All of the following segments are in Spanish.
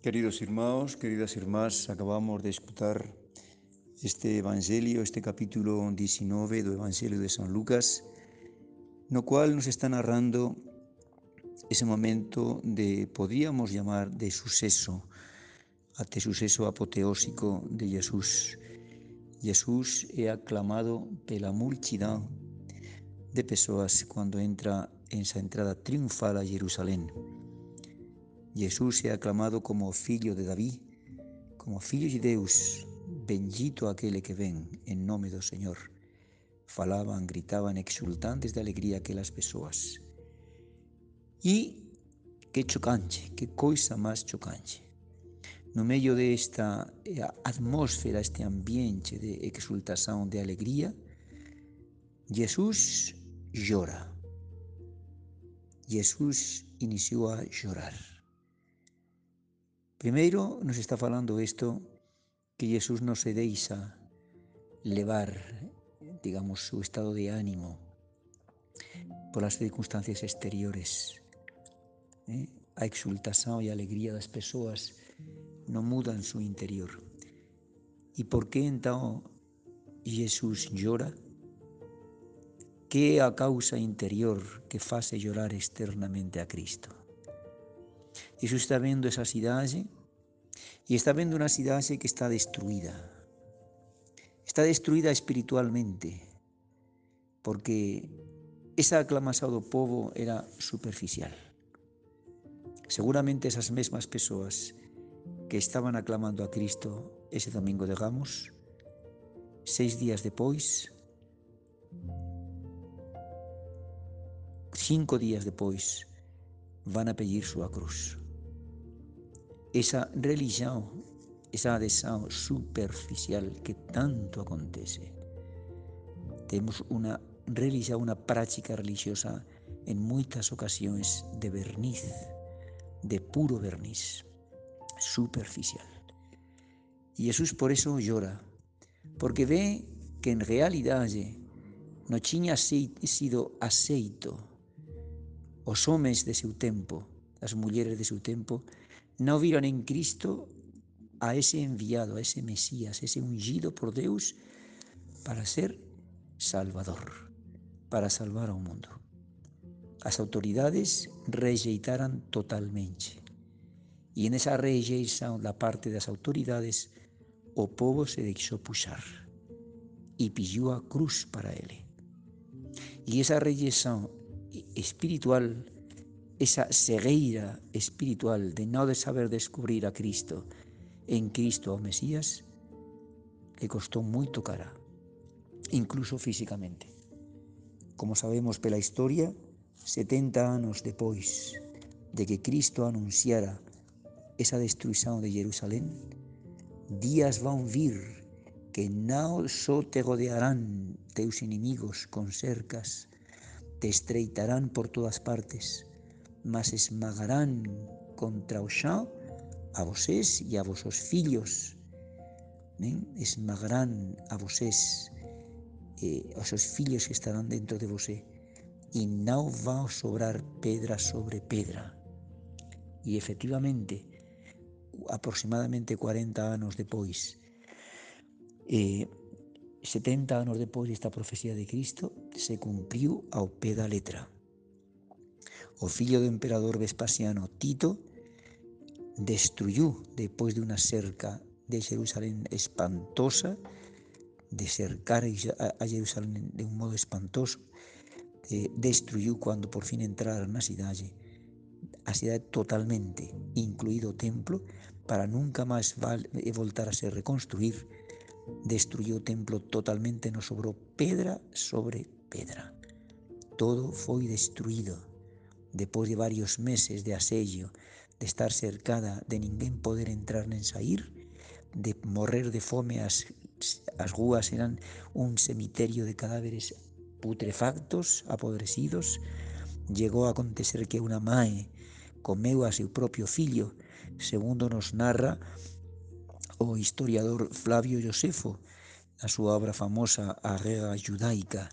Queridos irmãos, queridas irmás, acabamos de escutar este Evangelio, este capítulo 19 do Evangelio de San Lucas, no cual nos está narrando ese momento de, podríamos llamar, de suceso, até suceso apoteósico de Jesús. Jesús é aclamado pela multidão de persoas quando entra en esa entrada triunfal a Jerusalén. Jesús é aclamado como filho de David, como filho de Deus, bendito aquele que ven en nome do Señor. Falaban, gritaban exultantes de alegría aquelas persoas. E que chocante, que coisa máis chocante. No medio desta atmósfera, este ambiente de exultación, de alegría, Jesús llora. Jesús iniciou a llorar. Primeiro nos está falando isto que Jesús non se deixa levar, digamos, su estado de ánimo por las circunstancias exteriores. Eh? A exultación e a alegría das persoas non mudan su interior. E por que então Jesús llora? Que a causa interior que face llorar externamente a Cristo? Jesús está vendo esa cidade e está vendo unha cidade que está destruída. Está destruída espiritualmente porque esa aclamación do povo era superficial. Seguramente esas mesmas persoas que estaban aclamando a Cristo ese domingo de Ramos, seis días depois, cinco días depois, van a pedir súa cruz esa religión, esa adhesión superficial que tanto acontece. Tenemos una religión, una práctica religiosa en muchas ocasiones de verniz, de puro verniz, superficial. Y Jesús por eso llora, porque ve que en realidad no tinha sido aceito os homens de seu tempo, as mulleres de seu tempo, no vieron en Cristo a ese enviado, a ese Mesías, ese ungido por Dios para ser Salvador, para salvar ao mundo. As autoridades rejeitaran totalmente. E en esa rejeição da parte das autoridades, o povo se deixou puxar e pediu a cruz para ele. E esa rejeição espiritual esa cegueira espiritual de no de saber descubrir a Cristo en Cristo o Mesías le costó moito cara, incluso físicamente. Como sabemos pela historia, 70 anos depois de que Cristo anunciara esa destruição de Jerusalén, días vão vir que non só te rodearán teus inimigos con cercas, te estreitarán por todas partes, mas esmagarán contra o xa a vosés e a vosos fillos. Ben? Esmagarán a vosés eh, aos seus fillos que estarán dentro de vosé e non va a sobrar pedra sobre pedra. E efectivamente, aproximadamente 40 anos depois, eh, 70 anos depois desta profecía de Cristo, se cumpriu ao pé da letra. O fillo do emperador Vespasiano Tito destruyó despois de unha cerca de Jerusalén espantosa, de cercar a Jerusalén de un modo espantoso, eh, destruyó cando por fin entraron na cidade, a cidade totalmente, incluído o templo, para nunca máis voltar a ser reconstruir, destruyó templo totalmente, non sobrou pedra sobre pedra. Todo foi destruído depois de varios meses de asello, de estar cercada, de ninguén poder entrar nen sair, de morrer de fome, as, as rúas eran un cemiterio de cadáveres putrefactos, apodrecidos, llegou a acontecer que unha mae comeu a seu propio fillo, segundo nos narra o historiador Flavio Josefo na súa obra famosa A Judaica,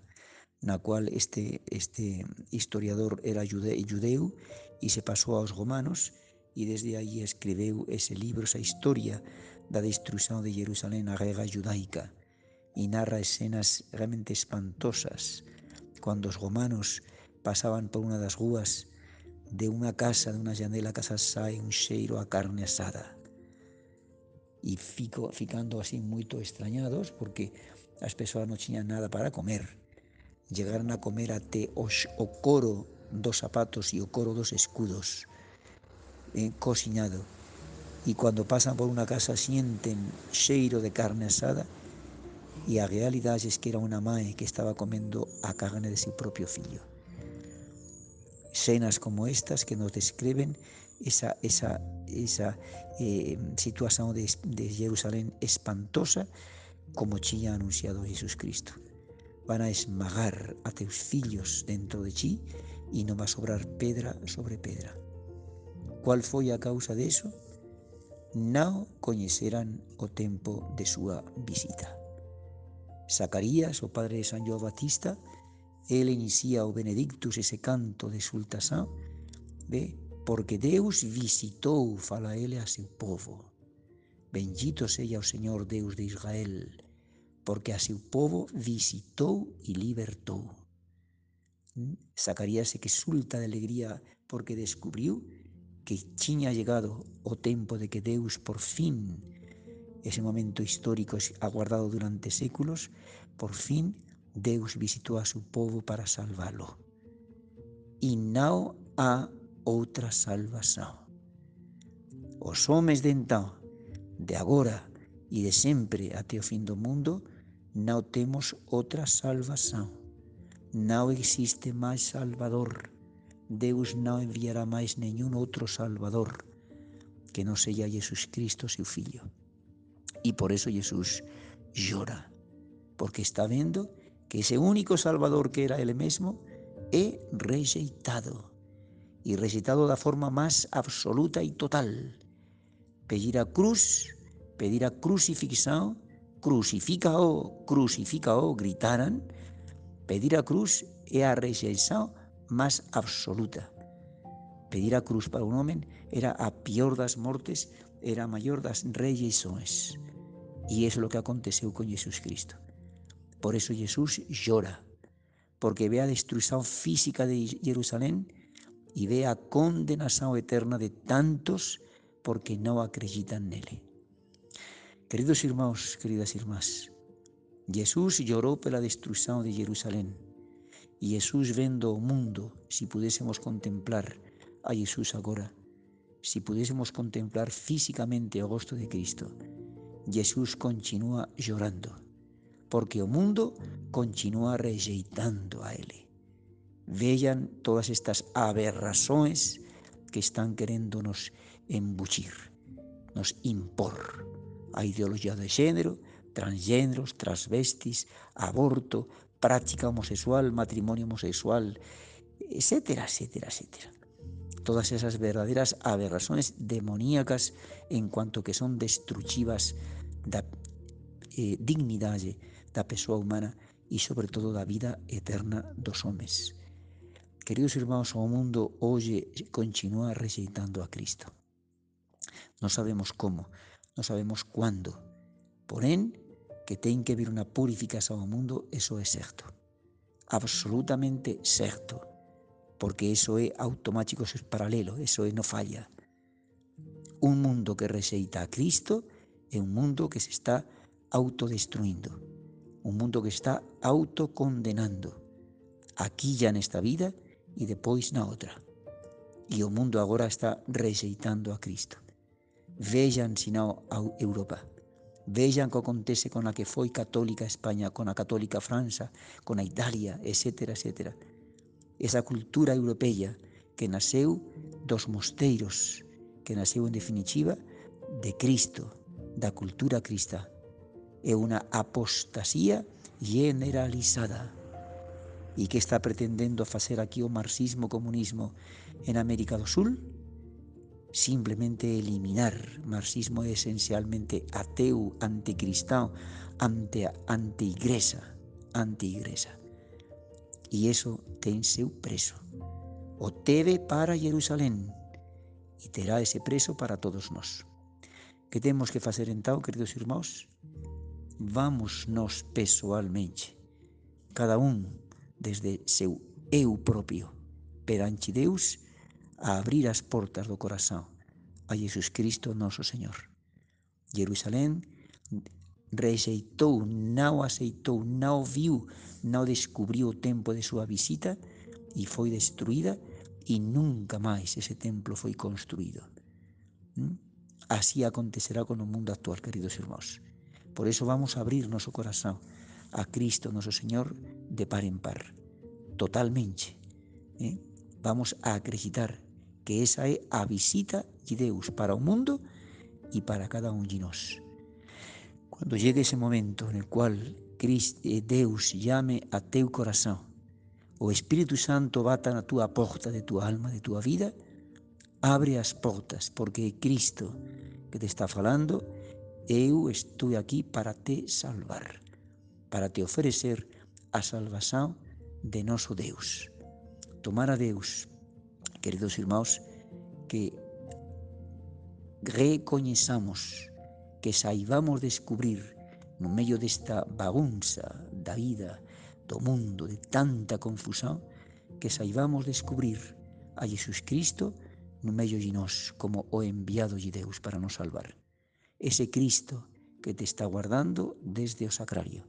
na cual este, este historiador era judeu e se pasou aos romanos e desde aí escreveu ese libro, esa historia da destruição de Jerusalém na guerra judaica e narra escenas realmente espantosas quando os romanos passavam por uma das ruas de uma casa, de uma janela, a casa sai um cheiro a carne assada. E fico, ficando assim muito estranhados porque as pessoas não tinham nada para comer. Chegaram a comer até os, o coro dos zapatos e o coro dos escudos eh, cocinado. E quando passam por uma casa sentem cheiro de carne assada e a realidade é que era uma mãe que estava comendo a carne de seu próprio filho. Cenas como estas que nos descreven esa, esa, esa eh, situación de, de Jerusalén espantosa como tinha anunciado Jesus Cristo. van a esmagar a teus fillos dentro de ti e non va sobrar pedra sobre pedra. Cual foi a causa disso? Nao coñeceran o tempo de súa visita. Zacarías, o padre de San João Batista, ele inicia o Benedictus ese canto de Sultasán, ve, porque Deus visitou, fala ele a seu povo. Bendito seja o Señor Deus de Israel, porque a seu povo visitou e libertou. Zacarías exulta de alegría porque descubriu que tiña llegado o tempo de que Deus por fin, ese momento histórico aguardado durante séculos, por fin Deus visitou a seu povo para salvalo. E não há outra salvação. Os homens de então, de agora e de sempre até o fin do mundo, não temos outra salvação. Não existe mais Salvador. Deus não enviará mais nenhum outro Salvador que não seja Jesus Cristo, seu Filho. E por isso Jesus chora, porque está vendo que ese único Salvador que era Ele mesmo é rejeitado e rejeitado da forma máis absoluta e total. Pedir a cruz, pedir a crucifixión, crucifica-o, crucifica-o, gritaran, pedir a cruz é a rejeição máis absoluta. Pedir a cruz para un homem era a pior das mortes, era a maior das rejeições. E é o que aconteceu con Jesus Cristo. Por eso Jesús llora, porque ve a destruición física de Jerusalén y ve a condenación eterna de tantos porque no acreditan nele. Queridos irmãos, queridas irmás, Jesús lloró por la destruición de Jerusalén y Jesús vendo mundo, si pudiésemos contemplar a Jesús agora, si pudiésemos contemplar físicamente o gosto de Cristo, Jesús continúa llorando porque o mundo continúa rejeitando a Ele. Vean todas estas aberrações que están querendo nos embuchir, nos impor a ideologia de género, transgéneros, transvestis, aborto, práctica homosexual, matrimonio homosexual, etcétera, etcétera, etcétera. Todas esas verdaderas aberrações demoníacas en cuanto que son destructivas da eh, dignidade da pessoa humana e, sobre todo, da vida eterna dos homens. Queridos irmãos, o mundo hoje continua rejeitando a Cristo. Non sabemos como, non sabemos quando. Porém, que ten que vir unha purificación ao mundo, eso é certo. Absolutamente certo. Porque eso é automático, eso é paralelo, eso é no falla. Un mundo que rexeita a Cristo é un mundo que se está autodestruindo un mundo que está autocondenando, aquí ya nesta vida e depois na outra. E o mundo agora está rejeitando a Cristo. Vejan sinal a Europa. Vejan que acontece con a que foi católica España, con a católica França, con a Italia, etc. etc. Esa cultura europeia que nasceu dos mosteiros, que nasceu en definitiva de Cristo, da cultura cristã é unha apostasía generalizada e que está pretendendo facer aquí o marxismo-comunismo en América do Sul simplemente eliminar marxismo esencialmente ateu, anticristão, ante anti-igresa, anti-igresa. E iso ten seu preso. O teve para Jerusalén e terá ese preso para todos nós. Que temos que facer então, queridos irmãos? Vamos nós pessoalmente, cada un desde seu eu propio, perante Deus, a abrir as portas do corazón a Jesus Cristo noso Señor. Jerusalén rexeitou, non aceitou, non viu, non descubriu o tempo de súa visita e foi destruída e nunca máis ese templo foi construído. ¿Mm? Así acontecerá con o mundo actual, queridos irmãos. Por eso vamos a abrir noso corazón a Cristo, noso Señor, de par en par, totalmente. ¿eh? Vamos a acreditar que esa é a visita de Deus para o mundo e para cada un de nós. Quando llegue ese momento cual Cristo, eh, Deus llame a teu corazón, o Espírito Santo bata na túa porta de túa alma, de túa vida, abre as portas, porque é Cristo que te está falando, eu estou aquí para te salvar, para te oferecer a salvación de noso Deus. Tomar a Deus, queridos irmãos, que recoñezamos, que saibamos descubrir no medio desta bagunza da vida, do mundo, de tanta confusão, que saibamos descubrir a Jesus Cristo no medio de nós como o enviado de Deus para nos salvar. Ese Cristo que te está guardando desde o sacrario,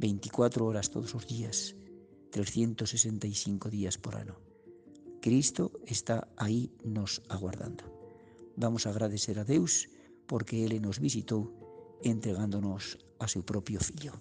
24 horas todos os días, 365 días por ano. Cristo está aí nos aguardando. Vamos a agradecer a Deus porque Ele nos visitou entregándonos a seu propio Fillo.